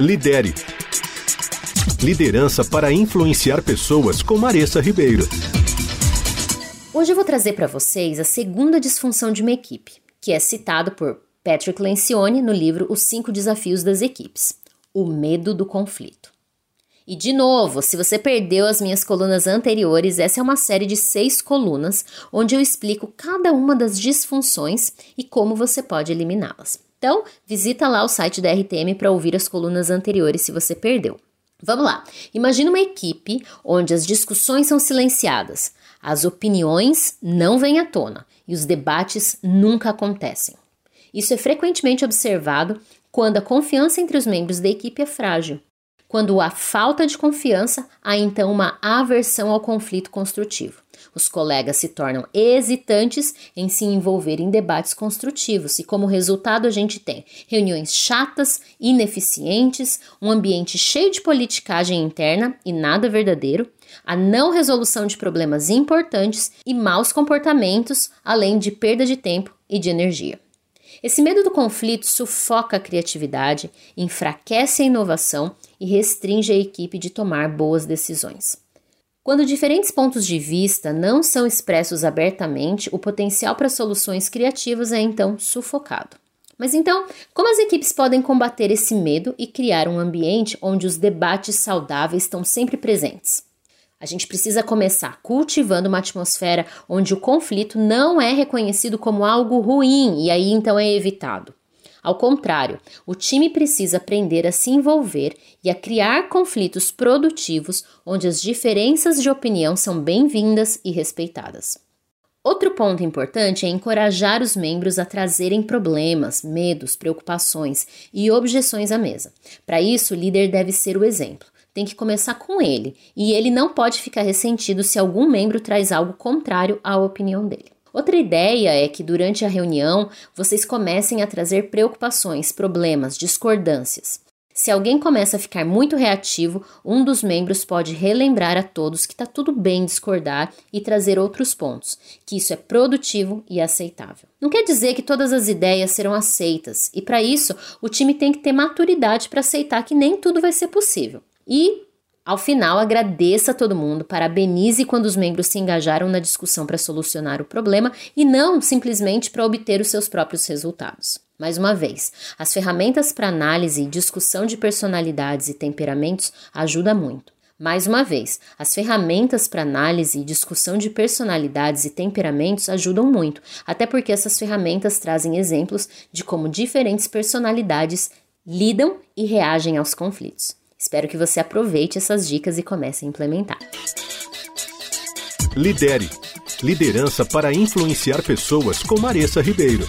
Lidere. Liderança para influenciar pessoas com Maressa Ribeiro. Hoje eu vou trazer para vocês a segunda disfunção de uma equipe, que é citado por Patrick Lencioni no livro Os Cinco Desafios das Equipes: O Medo do Conflito. E de novo, se você perdeu as minhas colunas anteriores, essa é uma série de seis colunas onde eu explico cada uma das disfunções e como você pode eliminá-las. Então, visita lá o site da RTM para ouvir as colunas anteriores se você perdeu. Vamos lá. Imagina uma equipe onde as discussões são silenciadas, as opiniões não vêm à tona e os debates nunca acontecem. Isso é frequentemente observado quando a confiança entre os membros da equipe é frágil. Quando há falta de confiança, há então uma aversão ao conflito construtivo. Os colegas se tornam hesitantes em se envolver em debates construtivos e, como resultado, a gente tem reuniões chatas, ineficientes, um ambiente cheio de politicagem interna e nada verdadeiro, a não resolução de problemas importantes e maus comportamentos, além de perda de tempo e de energia. Esse medo do conflito sufoca a criatividade, enfraquece a inovação e restringe a equipe de tomar boas decisões. Quando diferentes pontos de vista não são expressos abertamente, o potencial para soluções criativas é então sufocado. Mas então, como as equipes podem combater esse medo e criar um ambiente onde os debates saudáveis estão sempre presentes? A gente precisa começar cultivando uma atmosfera onde o conflito não é reconhecido como algo ruim e aí então é evitado. Ao contrário, o time precisa aprender a se envolver e a criar conflitos produtivos onde as diferenças de opinião são bem-vindas e respeitadas. Outro ponto importante é encorajar os membros a trazerem problemas, medos, preocupações e objeções à mesa. Para isso, o líder deve ser o exemplo. Tem que começar com ele, e ele não pode ficar ressentido se algum membro traz algo contrário à opinião dele. Outra ideia é que durante a reunião vocês comecem a trazer preocupações, problemas, discordâncias. Se alguém começa a ficar muito reativo, um dos membros pode relembrar a todos que está tudo bem discordar e trazer outros pontos, que isso é produtivo e aceitável. Não quer dizer que todas as ideias serão aceitas, e para isso o time tem que ter maturidade para aceitar que nem tudo vai ser possível. E ao final, agradeça a todo mundo, parabenize quando os membros se engajaram na discussão para solucionar o problema e não simplesmente para obter os seus próprios resultados. Mais uma vez, as ferramentas para análise e discussão de personalidades e temperamentos ajudam muito. Mais uma vez, as ferramentas para análise e discussão de personalidades e temperamentos ajudam muito, até porque essas ferramentas trazem exemplos de como diferentes personalidades lidam e reagem aos conflitos. Espero que você aproveite essas dicas e comece a implementar. Lidere. Liderança para influenciar pessoas com Maressa Ribeiro.